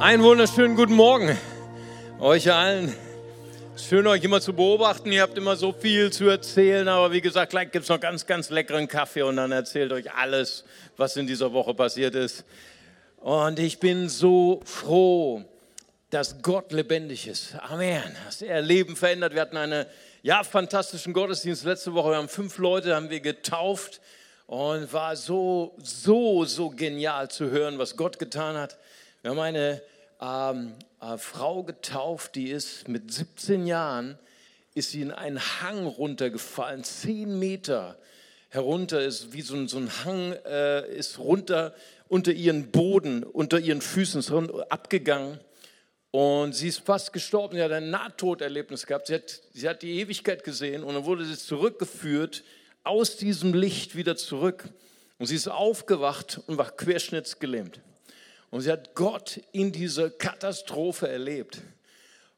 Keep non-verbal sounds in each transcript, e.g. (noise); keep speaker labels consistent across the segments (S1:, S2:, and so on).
S1: Einen wunderschönen guten Morgen euch allen. Schön euch immer zu beobachten. Ihr habt immer so viel zu erzählen, aber wie gesagt, gleich gibt es noch ganz, ganz leckeren Kaffee und dann erzählt euch alles, was in dieser Woche passiert ist. Und ich bin so froh, dass Gott lebendig ist. Amen. Dass er Leben verändert. Wir hatten einen ja, fantastischen Gottesdienst letzte Woche. Wir haben fünf Leute haben wir getauft und war so, so, so genial zu hören, was Gott getan hat. Wir haben eine ähm, äh, Frau getauft, die ist mit 17 Jahren, ist sie in einen Hang runtergefallen, 10 Meter herunter, ist wie so ein, so ein Hang, äh, ist runter unter ihren Boden, unter ihren Füßen, ist abgegangen. Und sie ist fast gestorben. Sie hat ein Nahtoderlebnis gehabt. Sie hat, sie hat die Ewigkeit gesehen und dann wurde sie zurückgeführt aus diesem Licht wieder zurück. Und sie ist aufgewacht und war querschnittsgelähmt. Und sie hat Gott in dieser Katastrophe erlebt.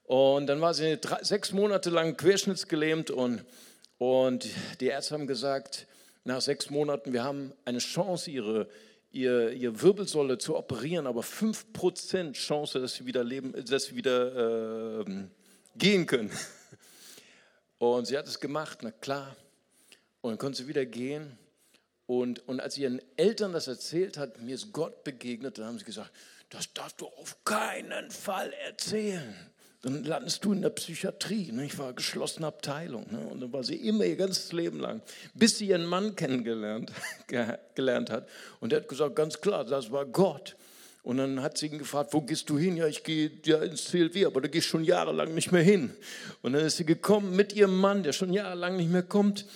S1: Und dann war sie drei, sechs Monate lang querschnittsgelähmt und, und die Ärzte haben gesagt, nach sechs Monaten, wir haben eine Chance, ihre, ihr, ihr Wirbelsäule zu operieren, aber 5% Chance, dass sie wieder, leben, dass sie wieder äh, gehen können. (laughs) Und sie hat es gemacht, na klar. Und dann konnte sie wieder gehen. Und, und als ihren Eltern das erzählt hat, mir ist Gott begegnet, dann haben sie gesagt, das darfst du auf keinen Fall erzählen. Dann landest du in der Psychiatrie. Ne? Ich war geschlossene Abteilung. Ne? Und dann war sie immer ihr ganzes Leben lang, bis sie ihren Mann kennengelernt (laughs) gelernt hat. Und der hat gesagt, ganz klar, das war Gott. Und dann hat sie ihn gefragt, wo gehst du hin? Ja, ich gehe ja ins CLW, aber da ich schon jahrelang nicht mehr hin. Und dann ist sie gekommen mit ihrem Mann, der schon jahrelang nicht mehr kommt.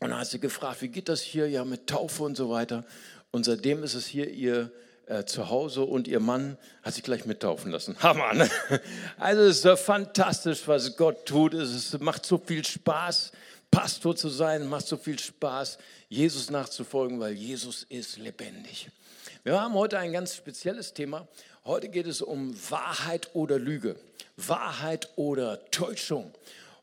S1: Und dann hat sie gefragt, wie geht das hier ja mit Taufe und so weiter. Und seitdem ist es hier ihr äh, Zuhause und ihr Mann hat sich gleich mittaufen lassen. (laughs) Hammer, ne? Also es ist so fantastisch, was Gott tut. Es macht so viel Spaß, Pastor zu sein, macht so viel Spaß, Jesus nachzufolgen, weil Jesus ist lebendig. Wir haben heute ein ganz spezielles Thema. Heute geht es um Wahrheit oder Lüge. Wahrheit oder Täuschung.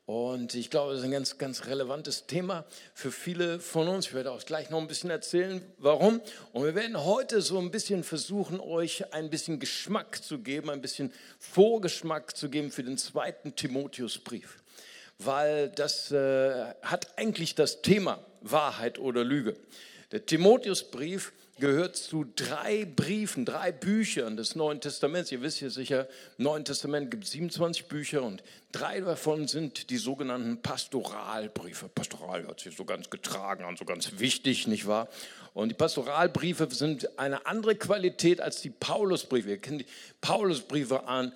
S1: Und ich glaube, das ist ein ganz, ganz relevantes Thema für viele von uns. Ich werde auch gleich noch ein bisschen erzählen, warum. Und wir werden heute so ein bisschen versuchen, euch ein bisschen Geschmack zu geben, ein bisschen Vorgeschmack zu geben für den zweiten Timotheusbrief. Weil das äh, hat eigentlich das Thema Wahrheit oder Lüge. Der Timotheusbrief gehört zu drei Briefen, drei Büchern des Neuen Testaments. Ihr wisst ja sicher, im Neuen Testament gibt es 27 Bücher und drei davon sind die sogenannten Pastoralbriefe. Pastoral hat sich so ganz getragen an, so ganz wichtig, nicht wahr? Und die Pastoralbriefe sind eine andere Qualität als die Paulusbriefe. Ihr kennt die Paulusbriefe an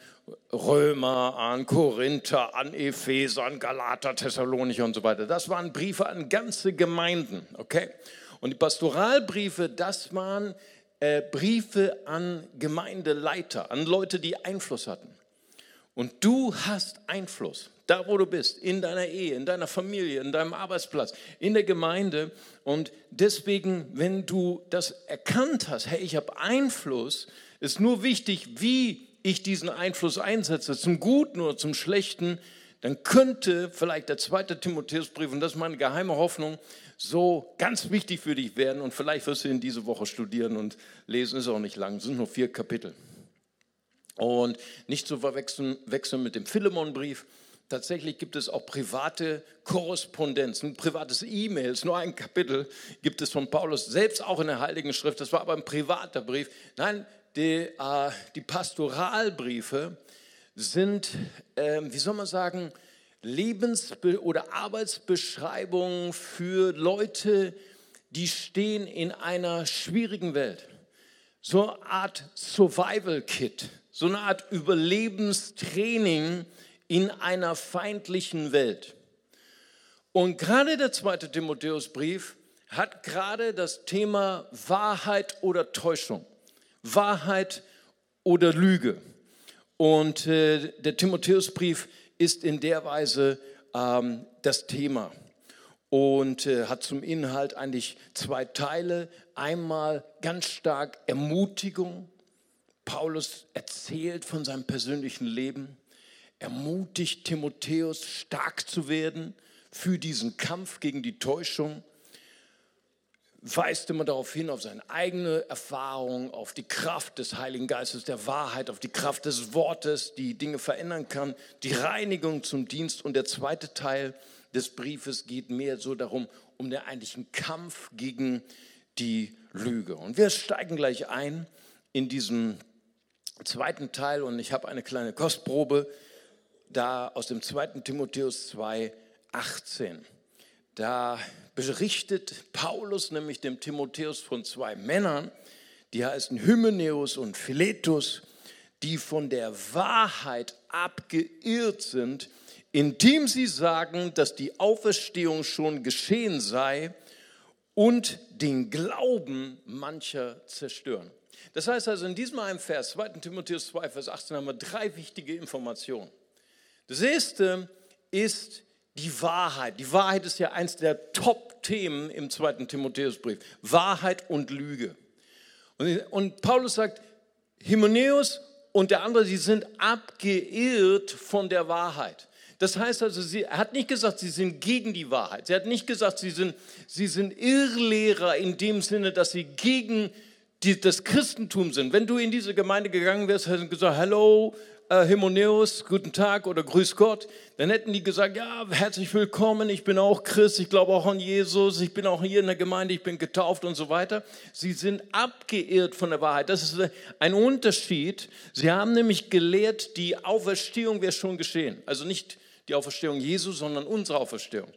S1: Römer, an Korinther, an Epheser, an Galater, Thessalonicher und so weiter. Das waren Briefe an ganze Gemeinden, okay? Und die Pastoralbriefe, das waren äh, Briefe an Gemeindeleiter, an Leute, die Einfluss hatten. Und du hast Einfluss, da wo du bist, in deiner Ehe, in deiner Familie, in deinem Arbeitsplatz, in der Gemeinde. Und deswegen, wenn du das erkannt hast, hey, ich habe Einfluss, ist nur wichtig, wie ich diesen Einfluss einsetze, zum Guten oder zum Schlechten, dann könnte vielleicht der zweite Timotheusbrief, und das ist meine geheime Hoffnung, so ganz wichtig für dich werden. Und vielleicht wirst du ihn diese Woche studieren und lesen, ist auch nicht lang, es sind nur vier Kapitel. Und nicht zu verwechseln wechseln mit dem Philemonbrief. Tatsächlich gibt es auch private Korrespondenz, ein privates E-Mails, nur ein Kapitel gibt es von Paulus, selbst auch in der Heiligen Schrift. Das war aber ein privater Brief. Nein, die, äh, die Pastoralbriefe sind, äh, wie soll man sagen, Lebens- oder Arbeitsbeschreibungen für Leute, die stehen in einer schwierigen Welt. So eine Art Survival-Kit, so eine Art Überlebenstraining in einer feindlichen Welt. Und gerade der zweite Timotheusbrief hat gerade das Thema Wahrheit oder Täuschung, Wahrheit oder Lüge. Und äh, der Timotheusbrief ist in der Weise ähm, das Thema und äh, hat zum Inhalt eigentlich zwei Teile. Einmal ganz stark Ermutigung. Paulus erzählt von seinem persönlichen Leben, ermutigt Timotheus stark zu werden für diesen Kampf gegen die Täuschung. Weist immer darauf hin, auf seine eigene Erfahrung, auf die Kraft des Heiligen Geistes, der Wahrheit, auf die Kraft des Wortes, die Dinge verändern kann, die Reinigung zum Dienst. Und der zweite Teil des Briefes geht mehr so darum, um den eigentlichen Kampf gegen die Lüge. Und wir steigen gleich ein in diesen zweiten Teil und ich habe eine kleine Kostprobe da aus dem zweiten Timotheus 2, 18. Da berichtet Paulus nämlich dem Timotheus von zwei Männern, die heißen Hymenäus und Philetus, die von der Wahrheit abgeirrt sind, indem sie sagen, dass die Auferstehung schon geschehen sei und den Glauben mancher zerstören. Das heißt also, in diesem einen Vers, 2. Timotheus 2, Vers 18, haben wir drei wichtige Informationen. Das erste ist die Wahrheit. Die Wahrheit ist ja eins der Top-Themen im 2. Timotheusbrief. Wahrheit und Lüge. Und, und Paulus sagt, Hymenäus und der andere, sie sind abgeirrt von der Wahrheit. Das heißt also, sie, er hat nicht gesagt, sie sind gegen die Wahrheit. Sie hat nicht gesagt, sie sind, sie sind Irrlehrer in dem Sinne, dass sie gegen die, das Christentum sind. Wenn du in diese Gemeinde gegangen wärst, hätten gesagt, hallo, äh, Himoneus, guten Tag oder grüß Gott, dann hätten die gesagt, ja, herzlich willkommen, ich bin auch Christ, ich glaube auch an Jesus, ich bin auch hier in der Gemeinde, ich bin getauft und so weiter. Sie sind abgeirrt von der Wahrheit. Das ist ein Unterschied. Sie haben nämlich gelehrt, die Auferstehung wäre schon geschehen. Also nicht die Auferstehung Jesu, sondern unsere Auferstehung.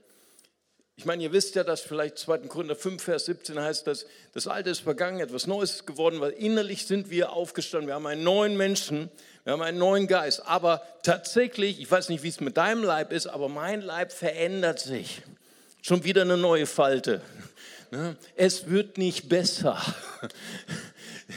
S1: Ich meine, ihr wisst ja, dass vielleicht 2. Korinther 5, Vers 17 heißt, dass das Alte ist vergangen, etwas Neues ist geworden, weil innerlich sind wir aufgestanden. Wir haben einen neuen Menschen, wir haben einen neuen Geist. Aber tatsächlich, ich weiß nicht, wie es mit deinem Leib ist, aber mein Leib verändert sich. Schon wieder eine neue Falte. Ne? Es wird nicht besser. (laughs)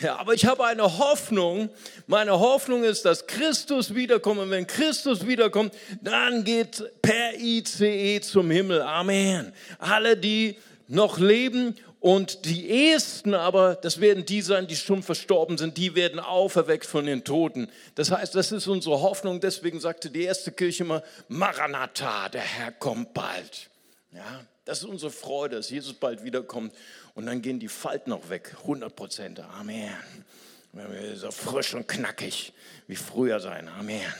S1: Ja, aber ich habe eine Hoffnung. Meine Hoffnung ist, dass Christus wiederkommt. Und wenn Christus wiederkommt, dann geht per ICE zum Himmel. Amen. Alle, die noch leben und die Ersten aber, das werden die sein, die schon verstorben sind, die werden auferweckt von den Toten. Das heißt, das ist unsere Hoffnung. Deswegen sagte die erste Kirche immer, Maranatha, der Herr kommt bald. Ja, das ist unsere Freude, dass Jesus bald wiederkommt. Und dann gehen die Falten auch weg. 100 Prozent. Amen. So frisch und knackig wie früher sein. Amen.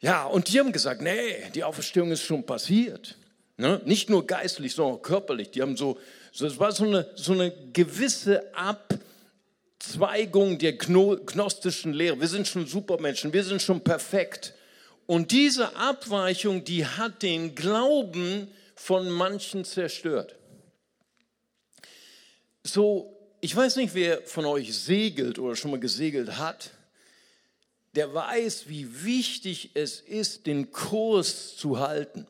S1: Ja, und die haben gesagt, nee, die Auferstehung ist schon passiert. Ne? Nicht nur geistlich, sondern auch körperlich. Die haben so, so es war so eine, so eine gewisse Abzweigung der gnostischen Lehre. Wir sind schon Supermenschen, wir sind schon perfekt. Und diese Abweichung, die hat den Glauben von manchen zerstört so, ich weiß nicht, wer von euch segelt oder schon mal gesegelt hat, der weiß, wie wichtig es ist, den Kurs zu halten.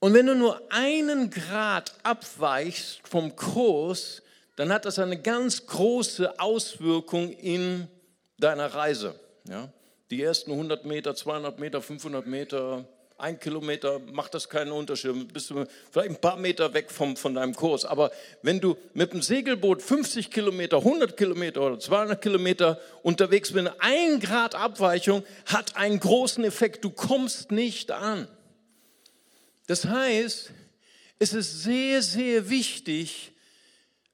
S1: Und wenn du nur einen Grad abweichst vom Kurs, dann hat das eine ganz große Auswirkung in deiner Reise. Ja? Die ersten 100 Meter, 200 Meter, 500 Meter, ein Kilometer macht das keinen Unterschied. Bist du vielleicht ein paar Meter weg vom, von deinem Kurs. Aber wenn du mit dem Segelboot 50 Kilometer, 100 Kilometer oder 200 Kilometer unterwegs bist, ein Grad Abweichung hat einen großen Effekt. Du kommst nicht an. Das heißt, es ist sehr, sehr wichtig,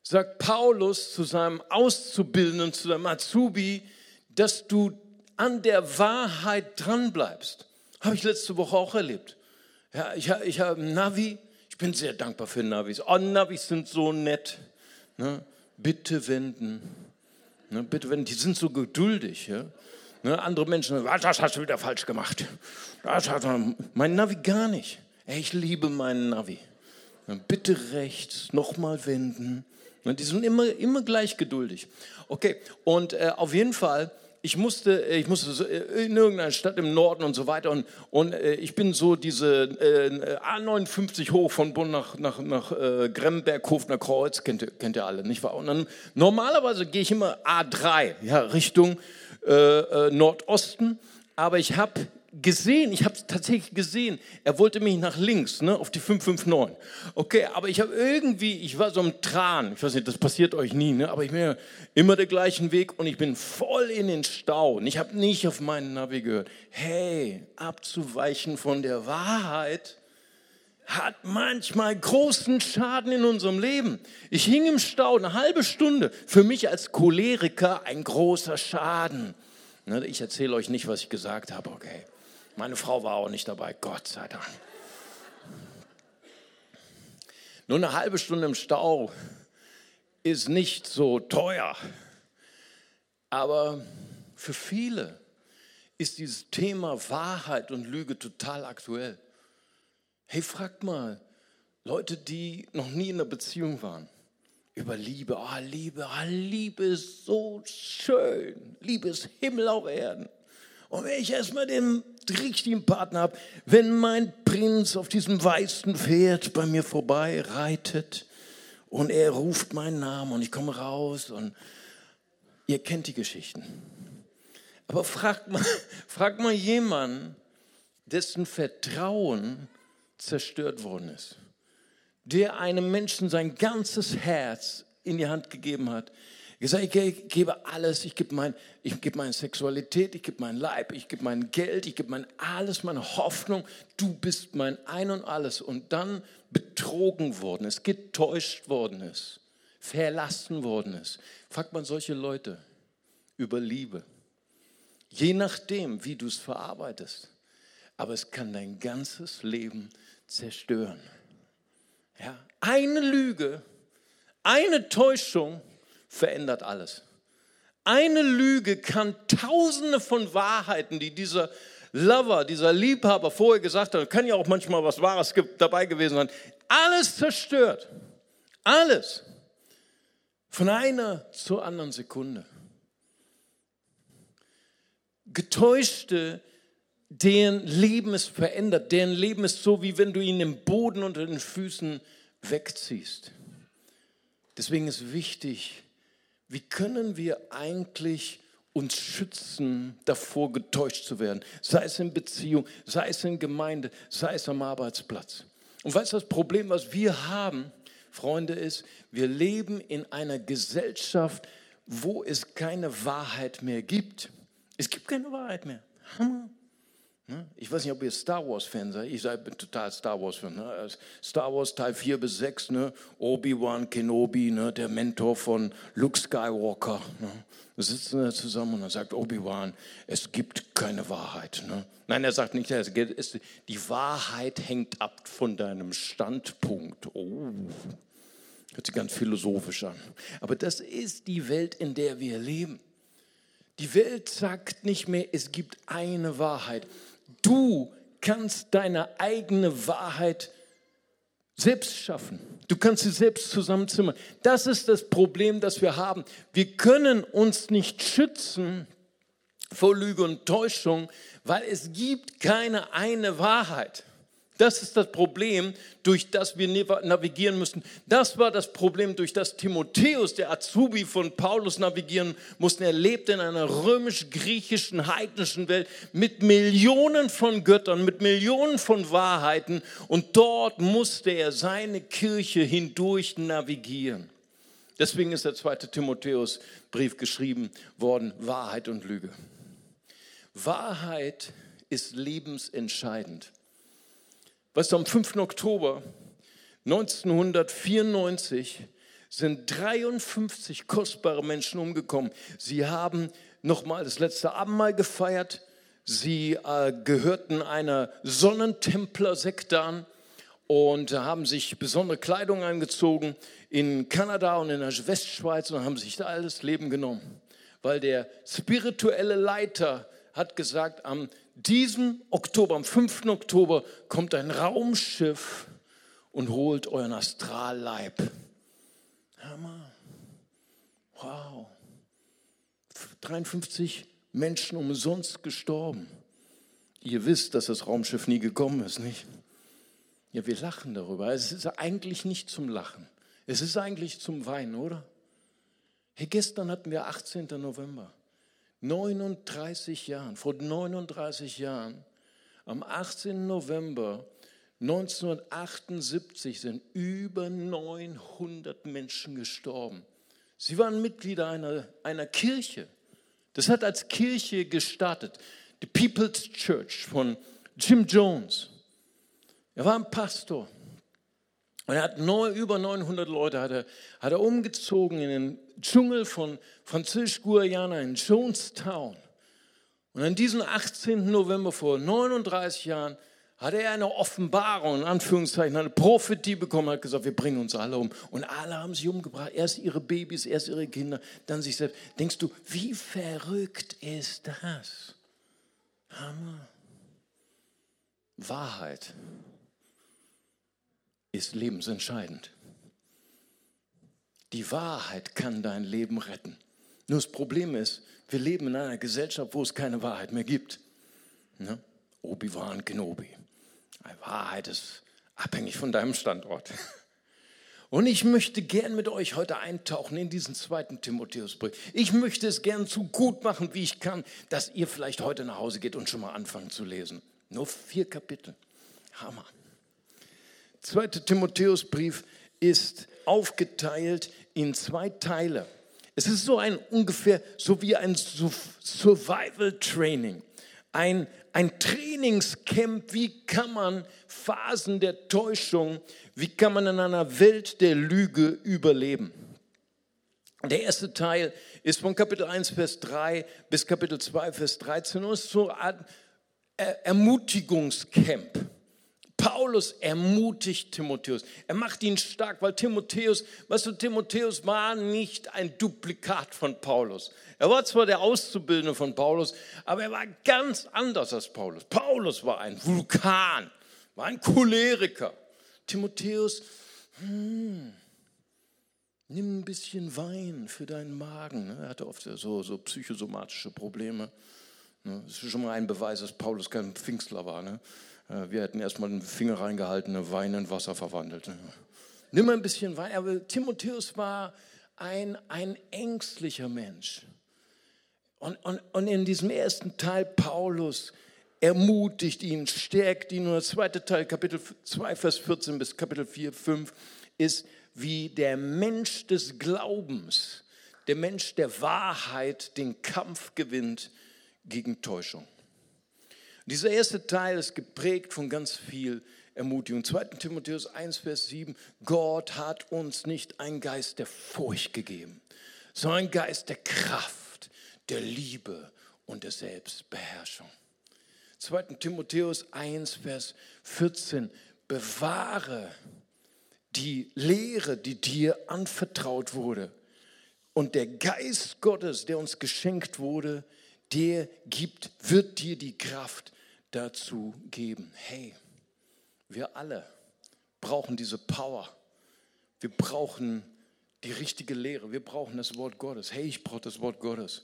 S1: sagt Paulus zu seinem Auszubildenden, zu seinem Azubi, dass du an der Wahrheit dranbleibst. Habe ich letzte Woche auch erlebt. Ja, ich, ich habe ein Navi. Ich bin sehr dankbar für Navis. Oh, Navis sind so nett. Ne? Bitte wenden. Ne? Bitte wenden. Die sind so geduldig. Ja? Ne? Andere Menschen sagen, das hast du wieder falsch gemacht. Das hat mein Navi gar nicht. Ey, ich liebe meinen Navi. Bitte rechts, nochmal wenden. Die sind immer, immer gleich geduldig. Okay, und äh, auf jeden Fall ich musste, äh, ich musste äh, in irgendeiner Stadt im Norden und so weiter und, und äh, ich bin so diese äh, A59 hoch von Bonn nach, nach, nach äh, Gremberg, Hofner Kreuz, kennt, kennt ihr alle, nicht wahr? Und dann normalerweise gehe ich immer A3, ja, Richtung äh, Nordosten, aber ich habe gesehen, ich habe es tatsächlich gesehen, er wollte mich nach links, ne, auf die 559. Okay, aber ich habe irgendwie, ich war so im Tran, ich weiß nicht, das passiert euch nie, ne, aber ich bin immer der gleichen Weg und ich bin voll in den Stau und ich habe nicht auf meinen Navi gehört. Hey, abzuweichen von der Wahrheit, hat manchmal großen Schaden in unserem Leben. Ich hing im Stau eine halbe Stunde. Für mich als Choleriker ein großer Schaden. Ne, ich erzähle euch nicht, was ich gesagt habe, okay. Meine Frau war auch nicht dabei, Gott sei Dank. Nur eine halbe Stunde im Stau ist nicht so teuer. Aber für viele ist dieses Thema Wahrheit und Lüge total aktuell. Hey, fragt mal Leute, die noch nie in einer Beziehung waren, über Liebe. Ah, oh, Liebe, oh, Liebe ist so schön. Liebe ist Himmel auf Erden. Und wenn ich erstmal den richtigen Partner habe, wenn mein Prinz auf diesem weißen Pferd bei mir vorbei reitet und er ruft meinen Namen und ich komme raus und ihr kennt die Geschichten. Aber fragt mal, (laughs) fragt mal jemanden, dessen Vertrauen zerstört worden ist, der einem Menschen sein ganzes Herz in die Hand gegeben hat, gesagt, ich gebe alles, ich gebe, mein, ich gebe meine Sexualität, ich gebe mein Leib, ich gebe mein Geld, ich gebe mein alles, meine Hoffnung, du bist mein Ein und alles. Und dann betrogen worden ist, getäuscht worden ist, verlassen worden ist. Fragt man solche Leute über Liebe. Je nachdem, wie du es verarbeitest. Aber es kann dein ganzes Leben zerstören. Ja? Eine Lüge, eine Täuschung verändert alles. Eine Lüge kann tausende von Wahrheiten, die dieser Lover, dieser Liebhaber vorher gesagt hat, kann ja auch manchmal was Wahres dabei gewesen sein, alles zerstört. Alles. Von einer zur anderen Sekunde. Getäuschte, deren Leben ist verändert, deren Leben ist so, wie wenn du ihn im Boden unter den Füßen wegziehst. Deswegen ist wichtig, wie können wir eigentlich uns schützen, davor getäuscht zu werden? Sei es in Beziehung, sei es in Gemeinde, sei es am Arbeitsplatz. Und weißt du, das Problem, was wir haben, Freunde, ist, wir leben in einer Gesellschaft, wo es keine Wahrheit mehr gibt. Es gibt keine Wahrheit mehr. Hammer. Ne? Ich weiß nicht, ob ihr Star Wars-Fan seid. Ich bin total Star Wars-Fan. Ne? Star Wars Teil 4 bis 6, ne? Obi-Wan Kenobi, ne? der Mentor von Luke Skywalker. Ne? Wir sitzen da zusammen und dann sagt Obi-Wan, es gibt keine Wahrheit. Ne? Nein, er sagt nicht, die Wahrheit hängt ab von deinem Standpunkt. Oh, hört sich ganz philosophisch an. Aber das ist die Welt, in der wir leben. Die Welt sagt nicht mehr, es gibt eine Wahrheit. Du kannst deine eigene Wahrheit selbst schaffen. Du kannst sie selbst zusammenzimmern. Das ist das Problem, das wir haben. Wir können uns nicht schützen vor Lüge und Täuschung, weil es gibt keine eine Wahrheit. Das ist das Problem, durch das wir navigieren müssen. Das war das Problem, durch das Timotheus, der Azubi von Paulus, navigieren musste. Er lebte in einer römisch-griechischen, heidnischen Welt mit Millionen von Göttern, mit Millionen von Wahrheiten. Und dort musste er seine Kirche hindurch navigieren. Deswegen ist der zweite Timotheus-Brief geschrieben worden, Wahrheit und Lüge. Wahrheit ist lebensentscheidend. Weißt du, am 5. Oktober 1994 sind 53 kostbare Menschen umgekommen. Sie haben nochmal das letzte Abendmahl gefeiert. Sie äh, gehörten einer Sonnentempler-Sekte an und haben sich besondere Kleidung angezogen in Kanada und in der Westschweiz und haben sich da alles Leben genommen. Weil der spirituelle Leiter hat gesagt, am diesem Oktober, am 5. Oktober, kommt ein Raumschiff und holt euren Astralleib. Hammer. Wow. 53 Menschen umsonst gestorben. Ihr wisst, dass das Raumschiff nie gekommen ist, nicht? Ja, wir lachen darüber. Es ist eigentlich nicht zum Lachen. Es ist eigentlich zum Weinen, oder? Hey, gestern hatten wir 18. November. 39 Jahren, vor 39 Jahren, am 18. November 1978 sind über 900 Menschen gestorben. Sie waren Mitglieder einer, einer Kirche. Das hat als Kirche gestartet. Die People's Church von Jim Jones. Er war ein Pastor. Und er hat neu, über 900 Leute hat er, hat er umgezogen in den Dschungel von Französisch-Guayana in Jonestown. Und an diesem 18. November vor 39 Jahren hat er eine Offenbarung, in Anführungszeichen, eine Prophetie bekommen, hat gesagt, wir bringen uns alle um. Und alle haben sich umgebracht. Erst ihre Babys, erst ihre Kinder, dann sich selbst. Denkst du, wie verrückt ist das? Hammer. Wahrheit ist lebensentscheidend. Die Wahrheit kann dein Leben retten. Nur das Problem ist, wir leben in einer Gesellschaft, wo es keine Wahrheit mehr gibt. Ne? Obi-Wan Kenobi. Wahrheit ist abhängig von deinem Standort. (laughs) Und ich möchte gern mit euch heute eintauchen in diesen zweiten Timotheusbrief. Ich möchte es gern so gut machen, wie ich kann, dass ihr vielleicht heute nach Hause geht und schon mal anfangen zu lesen. Nur vier Kapitel. Hammer. Zweite Timotheusbrief ist aufgeteilt in zwei Teile. Es ist so ein ungefähr so wie ein Survival Training ein, ein Trainingscamp, wie kann man Phasen der Täuschung, wie kann man in einer Welt der Lüge überleben. Der erste Teil ist von Kapitel 1, Vers 3 bis Kapitel 2, Vers 13 und ist so ein Ermutigungscamp. Paulus ermutigt Timotheus. Er macht ihn stark, weil Timotheus, weißt du, Timotheus war nicht ein Duplikat von Paulus. Er war zwar der Auszubildende von Paulus, aber er war ganz anders als Paulus. Paulus war ein Vulkan, war ein Choleriker. Timotheus, hm, nimm ein bisschen Wein für deinen Magen. Ne? Er hatte oft so, so psychosomatische Probleme. Ne? Das ist schon mal ein Beweis, dass Paulus kein Pfingstler war. Ne? Äh, wir hätten erstmal den Finger reingehalten, Wein in Wasser verwandelt. Nimm ein bisschen Wein. Aber Timotheus war ein, ein ängstlicher Mensch. Und, und, und in diesem ersten Teil Paulus ermutigt ihn, stärkt ihn. Und der zweite Teil, Kapitel 2, Vers 14 bis Kapitel 4, 5, ist, wie der Mensch des Glaubens, der Mensch der Wahrheit den Kampf gewinnt gegen Täuschung. Dieser erste Teil ist geprägt von ganz viel Ermutigung. 2. Timotheus 1, Vers 7, Gott hat uns nicht einen Geist der Furcht gegeben, sondern einen Geist der Kraft, der Liebe und der Selbstbeherrschung. 2. Timotheus 1, Vers 14, bewahre die Lehre, die dir anvertraut wurde. Und der Geist Gottes, der uns geschenkt wurde, der gibt, wird dir die Kraft dazu geben. Hey, wir alle brauchen diese Power. Wir brauchen die richtige Lehre. Wir brauchen das Wort Gottes. Hey, ich brauche das Wort Gottes.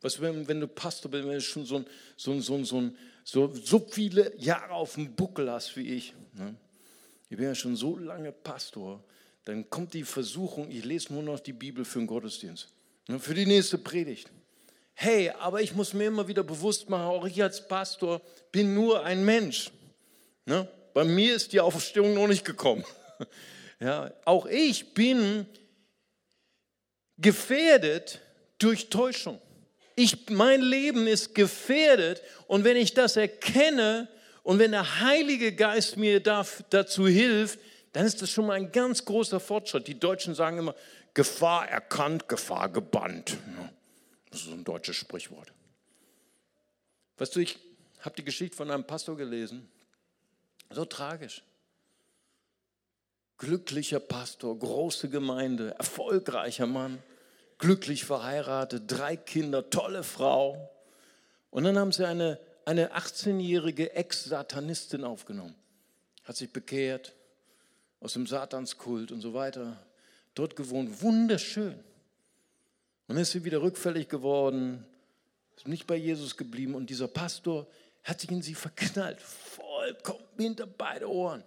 S1: Was, wenn, wenn du Pastor bist, wenn du schon so, so, so, so, so, so viele Jahre auf dem Buckel hast wie ich. Ne? Ich bin ja schon so lange Pastor. Dann kommt die Versuchung, ich lese nur noch die Bibel für den Gottesdienst. Ne? Für die nächste Predigt hey, aber ich muss mir immer wieder bewusst machen, auch ich als Pastor bin nur ein Mensch. Ne? Bei mir ist die Auferstehung noch nicht gekommen. (laughs) Ja, auch ich bin gefährdet durch Täuschung. Ich, mein Leben ist gefährdet und wenn ich das erkenne und wenn der Heilige Geist mir dazu hilft, dann ist das schon mal ein ganz großer Fortschritt. Die Deutschen sagen immer, Gefahr erkannt, Gefahr gebannt. Das ist ein deutsches Sprichwort. Weißt du, ich habe die Geschichte von einem Pastor gelesen. So tragisch. Glücklicher Pastor, große Gemeinde, erfolgreicher Mann, glücklich verheiratet, drei Kinder, tolle Frau. Und dann haben sie eine, eine 18-jährige Ex-Satanistin aufgenommen. Hat sich bekehrt aus dem Satanskult und so weiter. Dort gewohnt, wunderschön. Und dann ist sie wieder rückfällig geworden, ist nicht bei Jesus geblieben und dieser Pastor hat sich in sie verknallt, vollkommen hinter beide Ohren.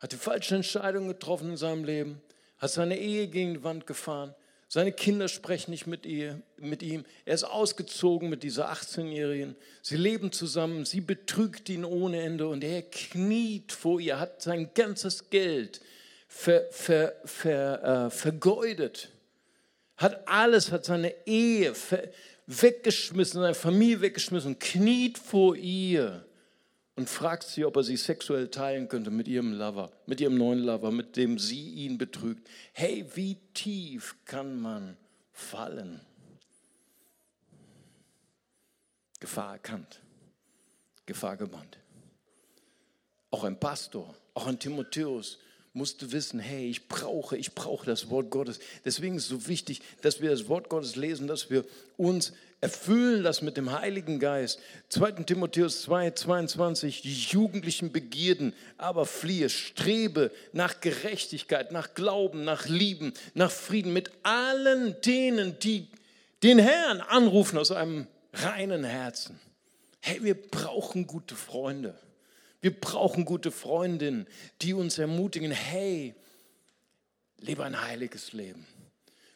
S1: Hat die falsche Entscheidung getroffen in seinem Leben, hat seine Ehe gegen die Wand gefahren, seine Kinder sprechen nicht mit, ihr, mit ihm. Er ist ausgezogen mit dieser 18-Jährigen. Sie leben zusammen. Sie betrügt ihn ohne Ende und er kniet vor ihr, hat sein ganzes Geld ver, ver, ver, äh, vergeudet hat alles, hat seine Ehe weggeschmissen, seine Familie weggeschmissen, kniet vor ihr und fragt sie, ob er sie sexuell teilen könnte mit ihrem Lover, mit ihrem neuen Lover, mit dem sie ihn betrügt. Hey, wie tief kann man fallen? Gefahr erkannt, Gefahr gebannt. Auch ein Pastor, auch ein Timotheus musste wissen, hey, ich brauche, ich brauche das Wort Gottes. Deswegen ist es so wichtig, dass wir das Wort Gottes lesen, dass wir uns erfüllen lassen mit dem Heiligen Geist. 2. Timotheus 2, 22, die jugendlichen Begierden, aber fliehe, strebe nach Gerechtigkeit, nach Glauben, nach Lieben, nach Frieden mit allen denen, die den Herrn anrufen aus einem reinen Herzen. Hey, wir brauchen gute Freunde. Wir brauchen gute Freundinnen, die uns ermutigen, hey, lebe ein heiliges Leben.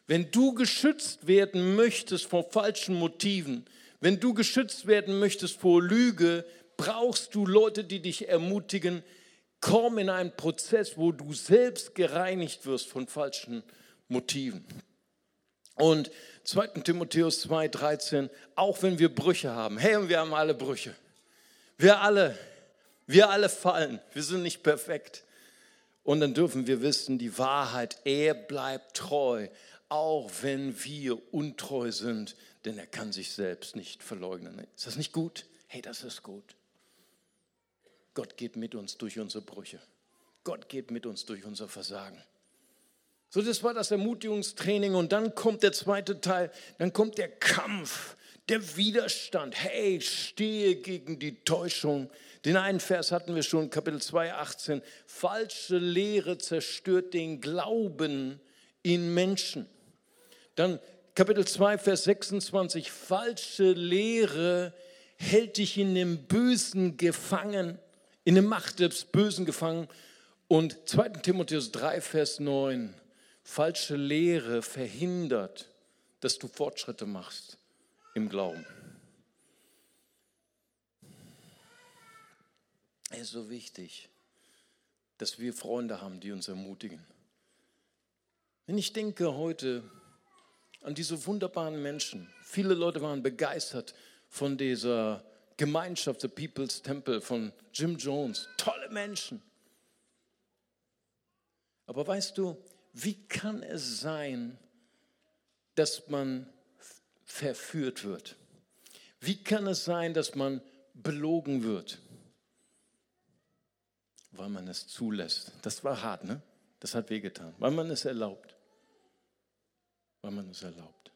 S1: Wenn du geschützt werden möchtest vor falschen Motiven, wenn du geschützt werden möchtest vor Lüge, brauchst du Leute, die dich ermutigen, komm in einen Prozess, wo du selbst gereinigt wirst von falschen Motiven. Und 2. Timotheus 2,13, auch wenn wir Brüche haben, hey, und wir haben alle Brüche. Wir alle wir alle fallen. Wir sind nicht perfekt. Und dann dürfen wir wissen, die Wahrheit, er bleibt treu, auch wenn wir untreu sind, denn er kann sich selbst nicht verleugnen. Ist das nicht gut? Hey, das ist gut. Gott geht mit uns durch unsere Brüche. Gott geht mit uns durch unser Versagen. So, das war das Ermutigungstraining und dann kommt der zweite Teil, dann kommt der Kampf, der Widerstand. Hey, stehe gegen die Täuschung den einen Vers hatten wir schon, Kapitel 2, 18. Falsche Lehre zerstört den Glauben in Menschen. Dann Kapitel 2, Vers 26. Falsche Lehre hält dich in dem Bösen gefangen, in der Macht des Bösen gefangen. Und 2. Timotheus 3, Vers 9. Falsche Lehre verhindert, dass du Fortschritte machst im Glauben. Es ist so wichtig, dass wir Freunde haben, die uns ermutigen. Wenn ich denke heute an diese wunderbaren Menschen, viele Leute waren begeistert von dieser Gemeinschaft, der People's Temple von Jim Jones, tolle Menschen. Aber weißt du, wie kann es sein, dass man verführt wird? Wie kann es sein, dass man belogen wird? Weil man es zulässt. Das war hart, ne? Das hat wehgetan, weil man es erlaubt. Weil man es erlaubt.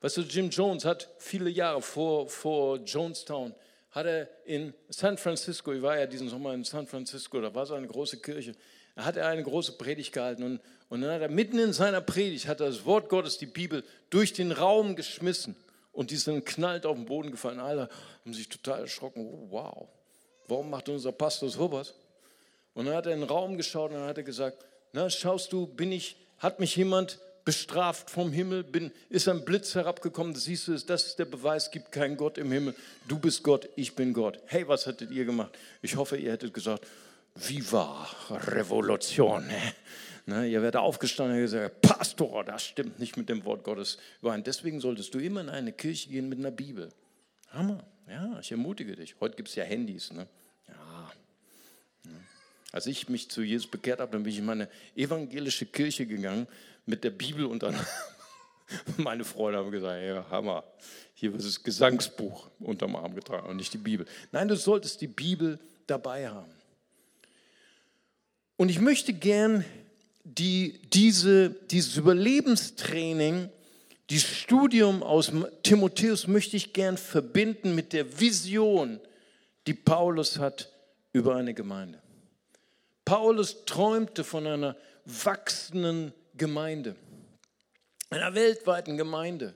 S1: Weißt du, Jim Jones hat viele Jahre vor, vor Jonestown, hat er in San Francisco, ich war ja diesen Sommer in San Francisco, da war so eine große Kirche, da hat er eine große Predigt gehalten und, und dann hat er mitten in seiner Predigt, hat er das Wort Gottes, die Bibel, durch den Raum geschmissen und die sind knallt auf den Boden gefallen. Alle haben sich total erschrocken. Oh, wow warum macht unser Pastor sowas? Und dann hat er in den Raum geschaut und dann hat er gesagt, na, schaust du, bin ich, hat mich jemand bestraft vom Himmel, bin, ist ein Blitz herabgekommen, siehst du es, das ist der Beweis, gibt keinen Gott im Himmel, du bist Gott, ich bin Gott. Hey, was hättet ihr gemacht? Ich hoffe, ihr hättet gesagt, Viva Revolution. Ne, ihr werdet aufgestanden und gesagt, Pastor, das stimmt nicht mit dem Wort Gottes. Deswegen solltest du immer in eine Kirche gehen mit einer Bibel. Hammer. Ja, ich ermutige dich. Heute gibt es ja Handys. Ne? Ja. Als ich mich zu Jesus bekehrt habe, dann bin ich in meine evangelische Kirche gegangen mit der Bibel und dann (laughs) meine Freunde haben gesagt, ja, Hammer, hier wird das Gesangsbuch unterm Arm getragen und nicht die Bibel. Nein, du solltest die Bibel dabei haben. Und ich möchte gern die, diese, dieses Überlebenstraining die Studium aus Timotheus möchte ich gern verbinden mit der Vision, die Paulus hat über eine Gemeinde. Paulus träumte von einer wachsenden Gemeinde, einer weltweiten Gemeinde,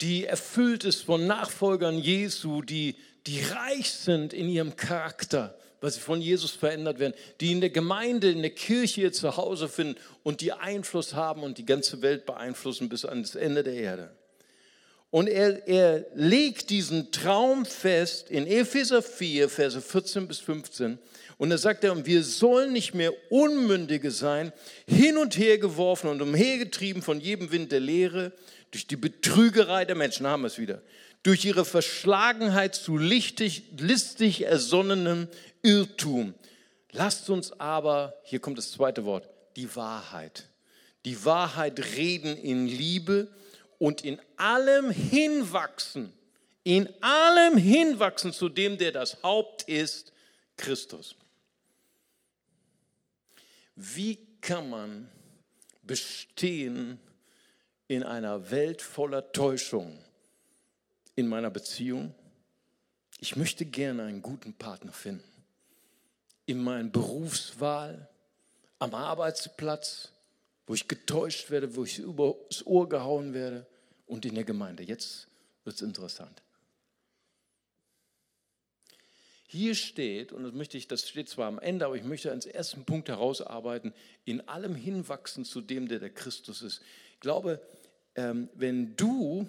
S1: die erfüllt ist von Nachfolgern Jesu, die, die reich sind in ihrem Charakter, weil sie von Jesus verändert werden, die in der Gemeinde, in der Kirche ihr Zuhause finden und die Einfluss haben und die ganze Welt beeinflussen bis ans Ende der Erde. Und er, er legt diesen Traum fest in Epheser 4, Verse 14 bis 15. Und da sagt er, wir sollen nicht mehr Unmündige sein, hin und her geworfen und umhergetrieben von jedem Wind der Lehre, durch die Betrügerei der Menschen, haben wir es wieder, durch ihre Verschlagenheit zu lichtig, listig ersonnenem Irrtum. Lasst uns aber, hier kommt das zweite Wort, die Wahrheit. Die Wahrheit reden in Liebe und in allem hinwachsen, in allem hinwachsen zu dem, der das Haupt ist, Christus. Wie kann man bestehen in einer Welt voller Täuschung in meiner Beziehung? Ich möchte gerne einen guten Partner finden. In meiner Berufswahl, am Arbeitsplatz, wo ich getäuscht werde, wo ich übers Ohr gehauen werde und in der Gemeinde. Jetzt wird es interessant. Hier steht, und das möchte ich, das steht zwar am Ende, aber ich möchte als ersten Punkt herausarbeiten, in allem hinwachsen zu dem, der der Christus ist. Ich glaube, ähm, wenn du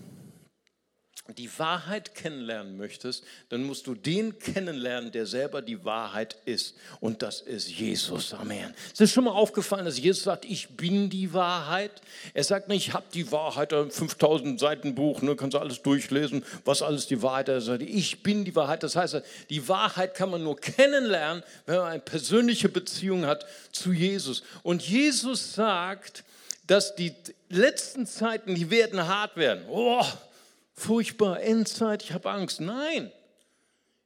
S1: die Wahrheit kennenlernen möchtest, dann musst du den kennenlernen, der selber die Wahrheit ist. Und das ist Jesus. Amen. Ist dir schon mal aufgefallen, dass Jesus sagt, ich bin die Wahrheit? Er sagt nicht, ich habe die Wahrheit, ein 5000 Seiten Buch, ne, kannst du alles durchlesen, was alles die Wahrheit ist. Er sagt, ich bin die Wahrheit. Das heißt, die Wahrheit kann man nur kennenlernen, wenn man eine persönliche Beziehung hat zu Jesus. Und Jesus sagt, dass die letzten Zeiten, die werden hart werden. Oh, furchtbar, Endzeit, ich habe Angst. Nein.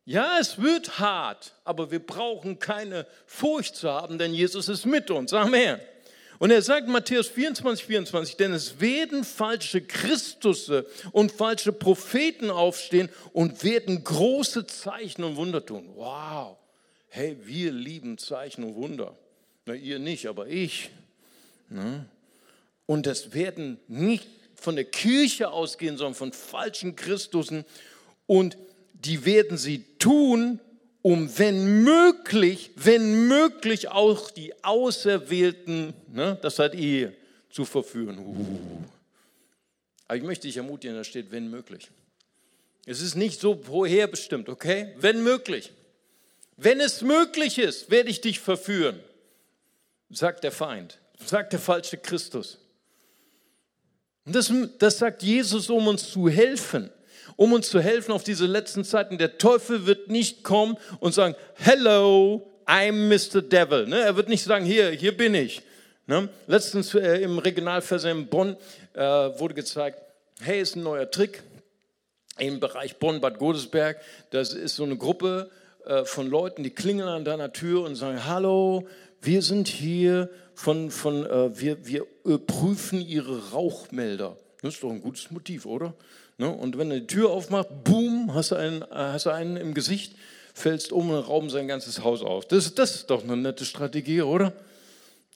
S1: Ja, es wird hart, aber wir brauchen keine Furcht zu haben, denn Jesus ist mit uns. Amen. Und er sagt Matthäus 24, 24, denn es werden falsche Christusse und falsche Propheten aufstehen und werden große Zeichen und Wunder tun. Wow. Hey, wir lieben Zeichen und Wunder. Na, ihr nicht, aber ich. Ne? Und es werden nicht von der Kirche ausgehen, sondern von falschen Christusen. Und die werden sie tun, um wenn möglich, wenn möglich auch die Auserwählten, ne, das seid ihr, zu verführen. Uh. Aber ich möchte dich ermutigen, da steht wenn möglich. Es ist nicht so vorherbestimmt, okay? Wenn möglich. Wenn es möglich ist, werde ich dich verführen, sagt der Feind, sagt der falsche Christus. Und das, das sagt Jesus, um uns zu helfen. Um uns zu helfen auf diese letzten Zeiten. Der Teufel wird nicht kommen und sagen, hello, I'm Mr. Devil. Ne? Er wird nicht sagen, hier, hier bin ich. Ne? Letztens äh, im Regionalfernsehen in Bonn äh, wurde gezeigt, hey, ist ein neuer Trick im Bereich Bonn-Bad Godesberg. Das ist so eine Gruppe äh, von Leuten, die klingeln an deiner Tür und sagen, hallo, wir sind hier von, von äh, wir, wir äh, prüfen ihre Rauchmelder. Das ist doch ein gutes Motiv, oder? Ne? Und wenn er die Tür aufmacht, boom, hast du einen, äh, hast du einen im Gesicht, fällst um und rauben sein ganzes Haus auf. Das, das ist doch eine nette Strategie, oder?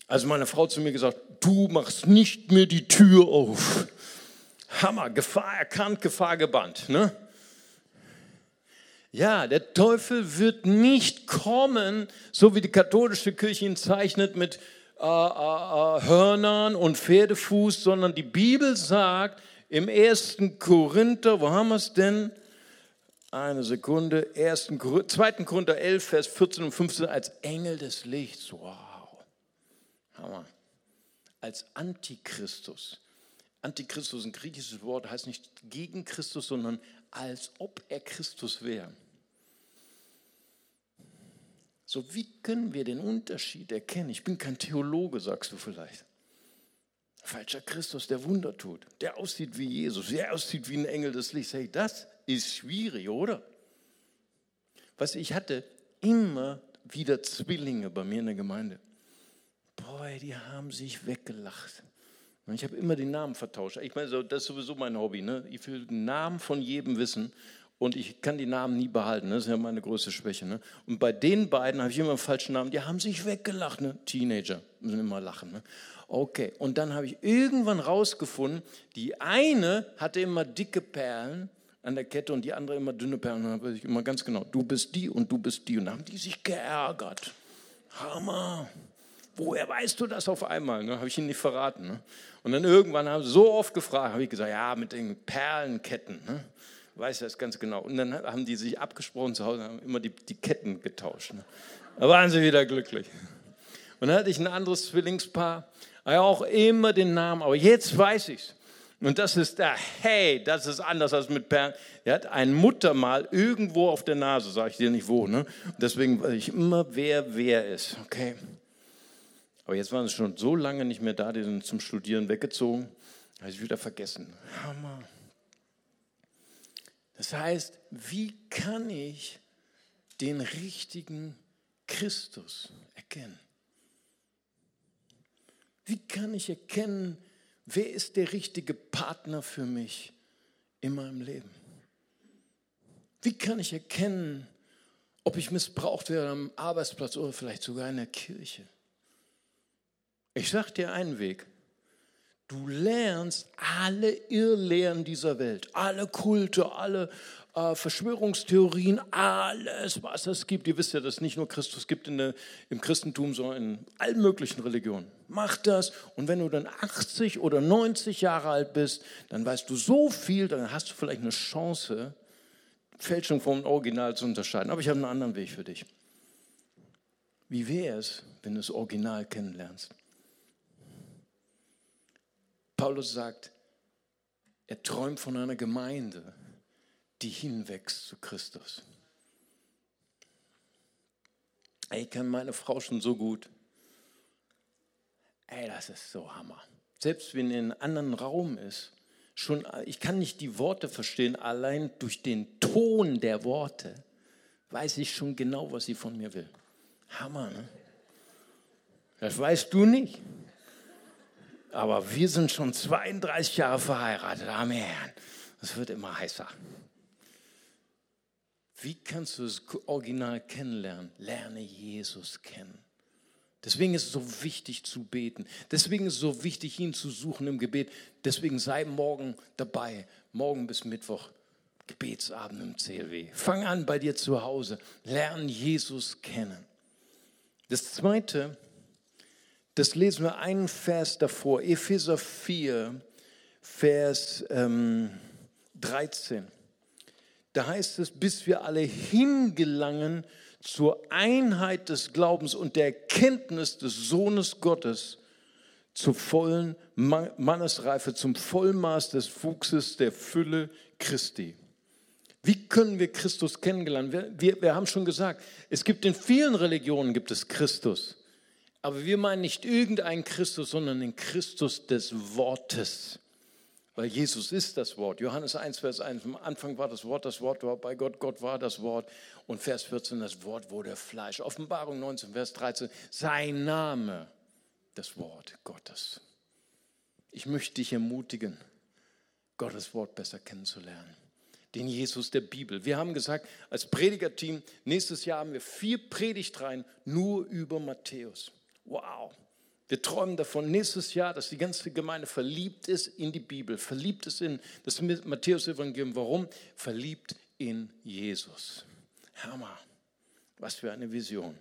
S1: Also meine Frau zu mir gesagt, du machst nicht mehr die Tür auf. Hammer, Gefahr erkannt, Gefahr gebannt. Ne? Ja, der Teufel wird nicht kommen, so wie die katholische Kirche ihn zeichnet, mit äh, äh, äh, Hörnern und Pferdefuß, sondern die Bibel sagt im 1. Korinther, wo haben wir es denn? Eine Sekunde, 1. 2. Korinther 11, Vers 14 und 15, als Engel des Lichts. Wow. Hammer. Als Antichristus. Antichristus ist ein griechisches Wort, heißt nicht gegen Christus, sondern als ob er Christus wäre. So, wie können wir den Unterschied erkennen? Ich bin kein Theologe, sagst du vielleicht. Falscher Christus, der Wunder tut, der aussieht wie Jesus, der aussieht wie ein Engel des Lichts. Hey, das ist schwierig, oder? Was ich hatte immer wieder Zwillinge bei mir in der Gemeinde. Boah, die haben sich weggelacht. Ich habe immer den Namen vertauscht. Ich meine, das ist sowieso mein Hobby. Ne? Ich will den Namen von jedem wissen und ich kann die Namen nie behalten. Das ist ja meine größte Schwäche. Ne? Und bei den beiden habe ich immer einen falschen Namen. Die haben sich weggelacht. Ne? Teenager müssen immer lachen. Ne? Okay, und dann habe ich irgendwann rausgefunden, die eine hatte immer dicke Perlen an der Kette und die andere immer dünne Perlen. Und dann weiß ich immer ganz genau, du bist die und du bist die. Und dann haben die sich geärgert. Hammer. woher weißt du das auf einmal? Ne? Habe ich ihnen nicht verraten. Ne? Und dann irgendwann haben sie so oft gefragt, habe ich gesagt, ja, mit den Perlenketten. Ne? Weiß das ganz genau. Und dann haben die sich abgesprochen zu Hause, haben immer die, die Ketten getauscht. Ne? Da waren sie wieder glücklich. Und dann hatte ich ein anderes Zwillingspaar, auch immer den Namen, aber jetzt weiß ich es. Und das ist der, hey, das ist anders als mit Perlen. Er hat ein Muttermal irgendwo auf der Nase, sage ich dir nicht wo. Ne? deswegen weiß ich immer, wer wer ist. Okay. Aber jetzt waren sie schon so lange nicht mehr da, die sind zum Studieren weggezogen. Habe ich wieder vergessen. Hammer. Das heißt, wie kann ich den richtigen Christus erkennen? Wie kann ich erkennen, wer ist der richtige Partner für mich in meinem Leben? Wie kann ich erkennen, ob ich missbraucht werde am Arbeitsplatz oder vielleicht sogar in der Kirche? Ich sage dir einen Weg. Du lernst alle Irrlehren dieser Welt, alle Kulte, alle äh, Verschwörungstheorien, alles, was es gibt. Ihr wisst ja, dass es nicht nur Christus gibt in der, im Christentum, sondern in allen möglichen Religionen. Mach das und wenn du dann 80 oder 90 Jahre alt bist, dann weißt du so viel, dann hast du vielleicht eine Chance, Fälschung vom Original zu unterscheiden. Aber ich habe einen anderen Weg für dich. Wie wäre es, wenn du das Original kennenlernst? Paulus sagt, er träumt von einer Gemeinde, die hinwächst zu Christus. Ich kenne meine Frau schon so gut. Ey, das ist so Hammer. Selbst wenn in einem anderen Raum ist, schon, ich kann nicht die Worte verstehen, allein durch den Ton der Worte weiß ich schon genau, was sie von mir will. Hammer, ne? Das weißt du nicht. Aber wir sind schon 32 Jahre verheiratet. Amen. Das wird immer heißer. Wie kannst du das Original kennenlernen? Lerne Jesus kennen. Deswegen ist es so wichtig zu beten. Deswegen ist es so wichtig, ihn zu suchen im Gebet. Deswegen sei morgen dabei. Morgen bis Mittwoch. Gebetsabend im CLW. Fang an bei dir zu Hause. Lern Jesus kennen. Das zweite, das lesen wir einen Vers davor, Epheser 4, Vers ähm, 13. Da heißt es, bis wir alle hingelangen zur Einheit des Glaubens und der Erkenntnis des Sohnes Gottes, zur vollen Mannesreife, zum Vollmaß des Wuchses der Fülle Christi. Wie können wir Christus kennengelernt? Wir, wir, wir haben schon gesagt, es gibt in vielen Religionen gibt es Christus. Aber wir meinen nicht irgendeinen Christus, sondern den Christus des Wortes. Weil Jesus ist das Wort. Johannes 1, Vers 1. Am Anfang war das Wort, das Wort war bei Gott, Gott war das Wort. Und Vers 14, das Wort wurde Fleisch. Offenbarung 19, Vers 13. Sein Name, das Wort Gottes. Ich möchte dich ermutigen, Gottes Wort besser kennenzulernen den Jesus der Bibel. Wir haben gesagt, als Predigerteam, nächstes Jahr haben wir vier Predigtreihen nur über Matthäus. Wow. Wir träumen davon nächstes Jahr, dass die ganze Gemeinde verliebt ist in die Bibel, verliebt ist in das Matthäus-Evangelium. Warum? Verliebt in Jesus. Hammer. Was für eine Vision.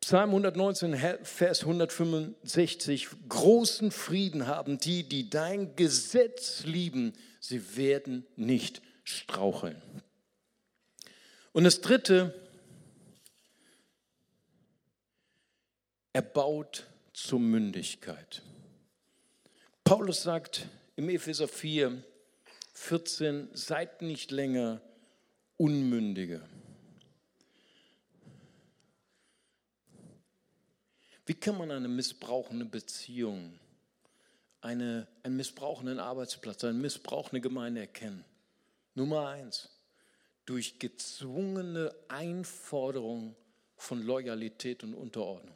S1: Psalm 119, Vers 165. Großen Frieden haben die, die dein Gesetz lieben. Sie werden nicht straucheln. Und das dritte, Er baut zur Mündigkeit. Paulus sagt im Epheser 4, 14, seid nicht länger Unmündige. Wie kann man eine missbrauchende Beziehung, eine, einen missbrauchenden Arbeitsplatz, eine missbrauchende Gemeinde erkennen? Nummer eins, durch gezwungene Einforderung von Loyalität und Unterordnung.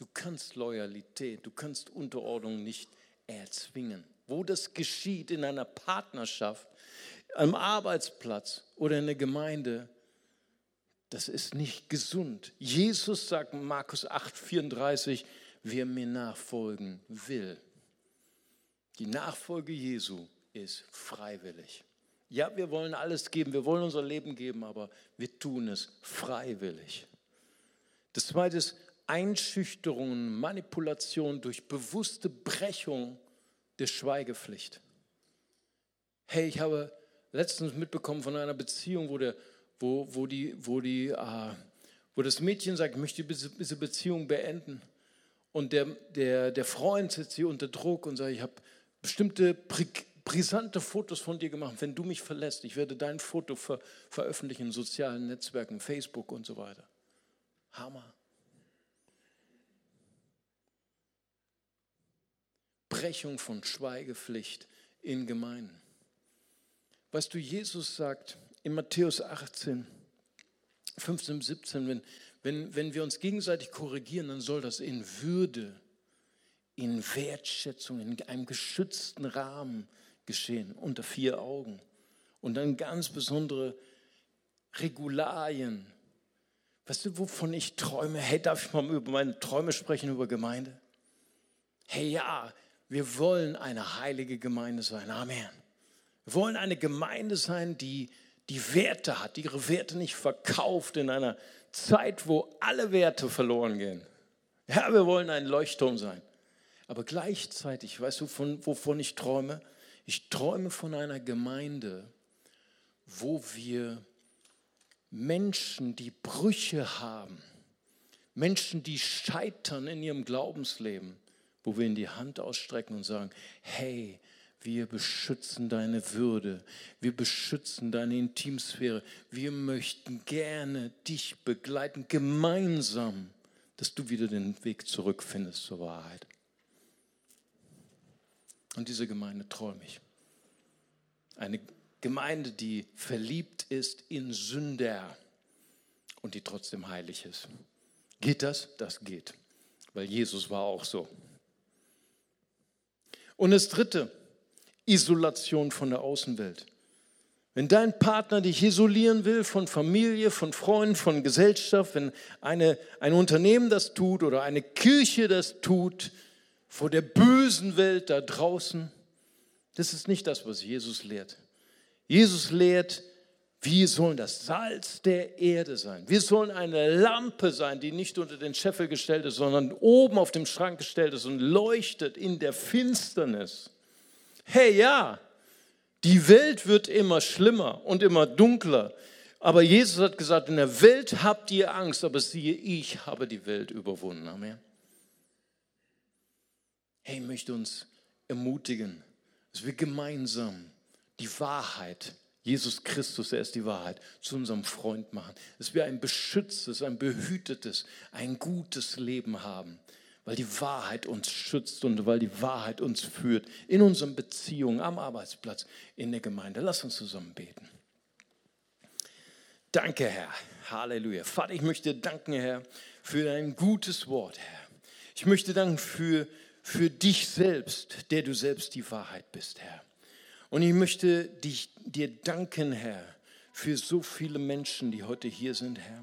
S1: Du kannst Loyalität, du kannst Unterordnung nicht erzwingen. Wo das geschieht, in einer Partnerschaft, am Arbeitsplatz oder in der Gemeinde, das ist nicht gesund. Jesus sagt Markus 8, 34, wer mir nachfolgen will. Die Nachfolge Jesu ist freiwillig. Ja, wir wollen alles geben, wir wollen unser Leben geben, aber wir tun es freiwillig. Das zweite ist Einschüchterungen, Manipulation durch bewusste Brechung der Schweigepflicht. Hey, ich habe letztens mitbekommen von einer Beziehung, wo, der, wo, wo, die, wo, die, äh, wo das Mädchen sagt, ich möchte diese Beziehung beenden. Und der, der, der Freund setzt sie unter Druck und sagt, ich habe bestimmte brisante Fotos von dir gemacht. Wenn du mich verlässt, ich werde dein Foto ver veröffentlichen in sozialen Netzwerken, Facebook und so weiter. Hammer. Brechung von Schweigepflicht in Gemeinden. Weißt du, Jesus sagt in Matthäus 18, 15, 17, wenn, wenn, wenn wir uns gegenseitig korrigieren, dann soll das in Würde, in Wertschätzung, in einem geschützten Rahmen geschehen, unter vier Augen. Und dann ganz besondere Regularien. Weißt du, wovon ich träume? Hey, darf ich mal über meine Träume sprechen, über Gemeinde? Hey, ja, wir wollen eine heilige Gemeinde sein. Amen. Wir wollen eine Gemeinde sein, die die Werte hat, die ihre Werte nicht verkauft in einer Zeit, wo alle Werte verloren gehen. Ja, wir wollen ein Leuchtturm sein. Aber gleichzeitig, weißt du, von, wovon ich träume? Ich träume von einer Gemeinde, wo wir Menschen, die Brüche haben, Menschen, die scheitern in ihrem Glaubensleben, wo wir in die Hand ausstrecken und sagen, hey, wir beschützen deine Würde, wir beschützen deine Intimsphäre, wir möchten gerne dich begleiten, gemeinsam, dass du wieder den Weg zurückfindest zur Wahrheit. Und diese Gemeinde träume ich. Eine Gemeinde, die verliebt ist in Sünder und die trotzdem heilig ist. Geht das? Das geht, weil Jesus war auch so. Und das Dritte, Isolation von der Außenwelt. Wenn dein Partner dich isolieren will von Familie, von Freunden, von Gesellschaft, wenn eine, ein Unternehmen das tut oder eine Kirche das tut, vor der bösen Welt da draußen, das ist nicht das, was Jesus lehrt. Jesus lehrt, wir sollen das Salz der Erde sein. Wir sollen eine Lampe sein, die nicht unter den Scheffel gestellt ist, sondern oben auf dem Schrank gestellt ist und leuchtet in der Finsternis. Hey ja, die Welt wird immer schlimmer und immer dunkler. Aber Jesus hat gesagt, in der Welt habt ihr Angst, aber siehe, ich habe die Welt überwunden. Amen. Hey, ich möchte uns ermutigen, dass wir gemeinsam die Wahrheit Jesus Christus, er ist die Wahrheit, zu unserem Freund machen. Dass wir ein beschütztes, ein behütetes, ein gutes Leben haben, weil die Wahrheit uns schützt und weil die Wahrheit uns führt in unseren Beziehungen, am Arbeitsplatz, in der Gemeinde. Lass uns zusammen beten. Danke, Herr. Halleluja. Vater, ich möchte danken, Herr, für dein gutes Wort, Herr. Ich möchte danken für, für dich selbst, der du selbst die Wahrheit bist, Herr. Und ich möchte dich, dir danken, Herr, für so viele Menschen, die heute hier sind, Herr.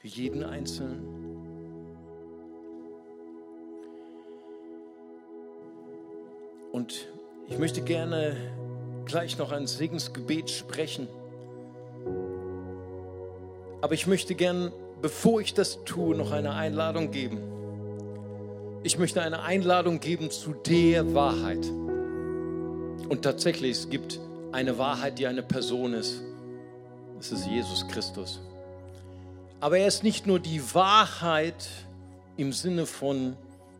S1: Für jeden Einzelnen. Und ich möchte gerne gleich noch ein Segensgebet sprechen. Aber ich möchte gern, bevor ich das tue, noch eine Einladung geben. Ich möchte eine Einladung geben zu der Wahrheit. Und tatsächlich, es gibt eine Wahrheit, die eine Person ist. Das ist Jesus Christus. Aber er ist nicht nur die Wahrheit im Sinne von,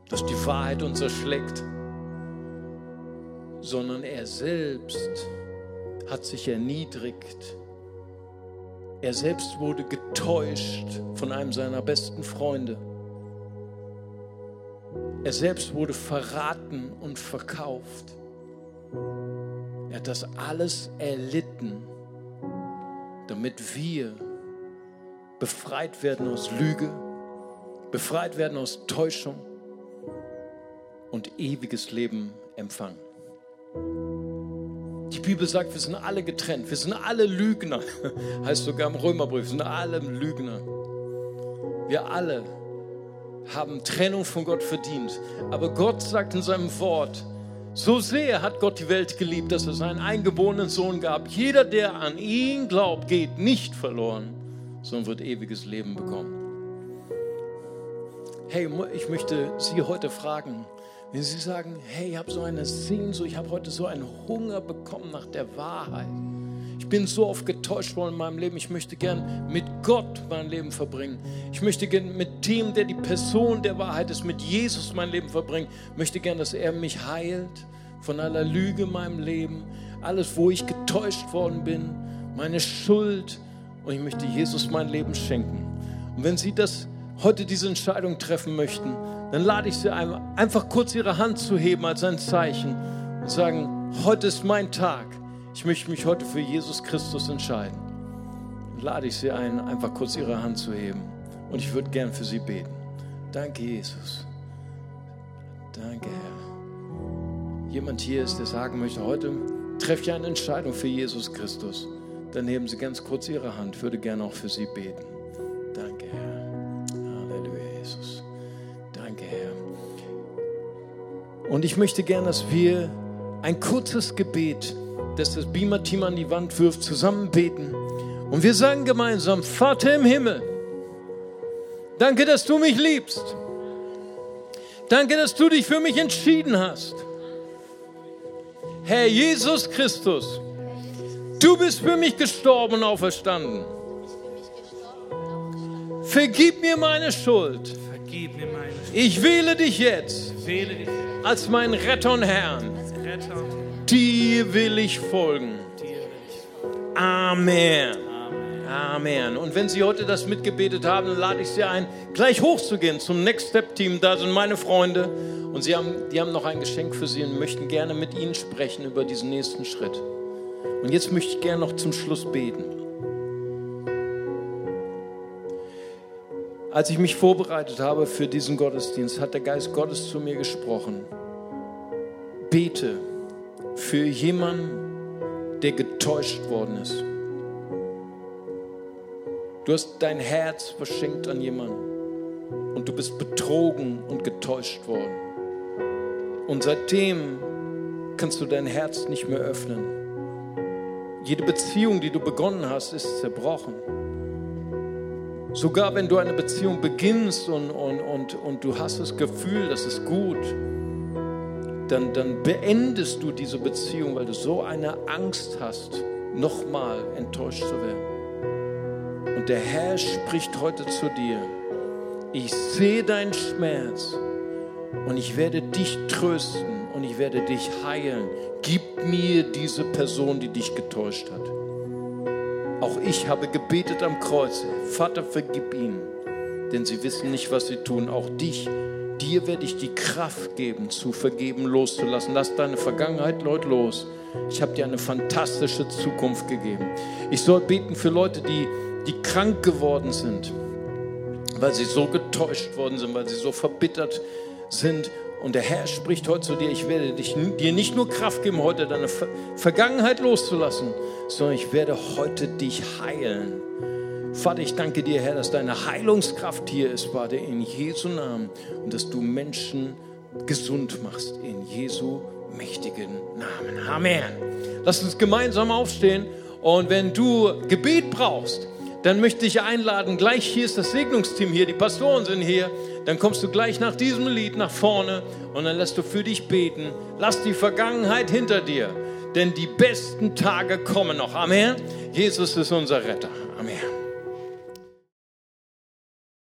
S1: dass die Wahrheit uns erschlägt, sondern er selbst hat sich erniedrigt. Er selbst wurde getäuscht von einem seiner besten Freunde. Er selbst wurde verraten und verkauft. Er hat das alles erlitten, damit wir befreit werden aus Lüge, befreit werden aus Täuschung und ewiges Leben empfangen. Die Bibel sagt, wir sind alle getrennt, wir sind alle Lügner, (laughs) heißt sogar im Römerbrief, wir sind alle Lügner. Wir alle haben Trennung von Gott verdient. Aber Gott sagt in seinem Wort, so sehr hat Gott die Welt geliebt, dass er seinen eingeborenen Sohn gab. Jeder, der an ihn glaubt, geht nicht verloren, sondern wird ewiges Leben bekommen. Hey, ich möchte Sie heute fragen, wenn Sie sagen, hey, ich habe so eine Sehnsucht, ich habe heute so einen Hunger bekommen nach der Wahrheit. Ich bin so oft getäuscht worden in meinem Leben. Ich möchte gern mit Gott mein Leben verbringen. Ich möchte gern mit dem, der die Person der Wahrheit ist, mit Jesus mein Leben verbringen. Ich möchte gern, dass er mich heilt von aller Lüge in meinem Leben, alles, wo ich getäuscht worden bin, meine Schuld. Und ich möchte Jesus mein Leben schenken. Und wenn Sie das heute diese Entscheidung treffen möchten, dann lade ich Sie ein, einfach kurz Ihre Hand zu heben als ein Zeichen und sagen, heute ist mein Tag. Ich möchte mich heute für Jesus Christus entscheiden. Dann lade ich Sie ein, einfach kurz Ihre Hand zu heben. Und ich würde gern für Sie beten. Danke, Jesus. Danke, Herr. Jemand hier ist, der sagen möchte, heute treffe ich eine Entscheidung für Jesus Christus. Dann heben Sie ganz kurz Ihre Hand. Ich würde gerne auch für Sie beten. Danke, Herr. Und ich möchte gern, dass wir ein kurzes Gebet, das das Beamer-Team an die Wand wirft, zusammen beten. Und wir sagen gemeinsam, Vater im Himmel, danke, dass du mich liebst. Danke, dass du dich für mich entschieden hast. Herr Jesus Christus, du bist für mich gestorben und auferstanden. Vergib mir meine Schuld. Ich wähle dich jetzt als mein Retter und Herrn. Dir will ich folgen. Amen. Amen. Und wenn Sie heute das mitgebetet haben, dann lade ich Sie ein, gleich hochzugehen zum Next Step Team. Da sind meine Freunde und sie haben, die haben noch ein Geschenk für Sie und möchten gerne mit Ihnen sprechen über diesen nächsten Schritt. Und jetzt möchte ich gerne noch zum Schluss beten. Als ich mich vorbereitet habe für diesen Gottesdienst, hat der Geist Gottes zu mir gesprochen. Bete für jemanden, der getäuscht worden ist. Du hast dein Herz verschenkt an jemanden und du bist betrogen und getäuscht worden. Und seitdem kannst du dein Herz nicht mehr öffnen. Jede Beziehung, die du begonnen hast, ist zerbrochen. Sogar wenn du eine Beziehung beginnst und, und, und, und du hast das Gefühl, das ist gut, dann, dann beendest du diese Beziehung, weil du so eine Angst hast, nochmal enttäuscht zu werden. Und der Herr spricht heute zu dir. Ich sehe deinen Schmerz und ich werde dich trösten und ich werde dich heilen. Gib mir diese Person, die dich getäuscht hat. Auch ich habe gebetet am Kreuz. Vater, vergib ihnen, denn sie wissen nicht, was sie tun. Auch dich, dir werde ich die Kraft geben, zu vergeben, loszulassen. Lass deine Vergangenheit, Leute, los. Ich habe dir eine fantastische Zukunft gegeben. Ich soll beten für Leute, die, die krank geworden sind, weil sie so getäuscht worden sind, weil sie so verbittert sind und der Herr spricht heute zu dir, ich werde dich, dir nicht nur Kraft geben, heute deine Vergangenheit loszulassen, sondern ich werde heute dich heilen. Vater, ich danke dir, Herr, dass deine Heilungskraft hier ist, Vater, in Jesu Namen und dass du Menschen gesund machst, in Jesu mächtigen Namen. Amen. Lass uns gemeinsam aufstehen und wenn du Gebet brauchst, dann möchte ich einladen, gleich hier ist das Segnungsteam hier, die Pastoren sind hier, dann kommst du gleich nach diesem Lied nach vorne und dann lässt du für dich beten. Lass die Vergangenheit hinter dir, denn die besten Tage kommen noch. Amen. Jesus ist unser Retter. Amen.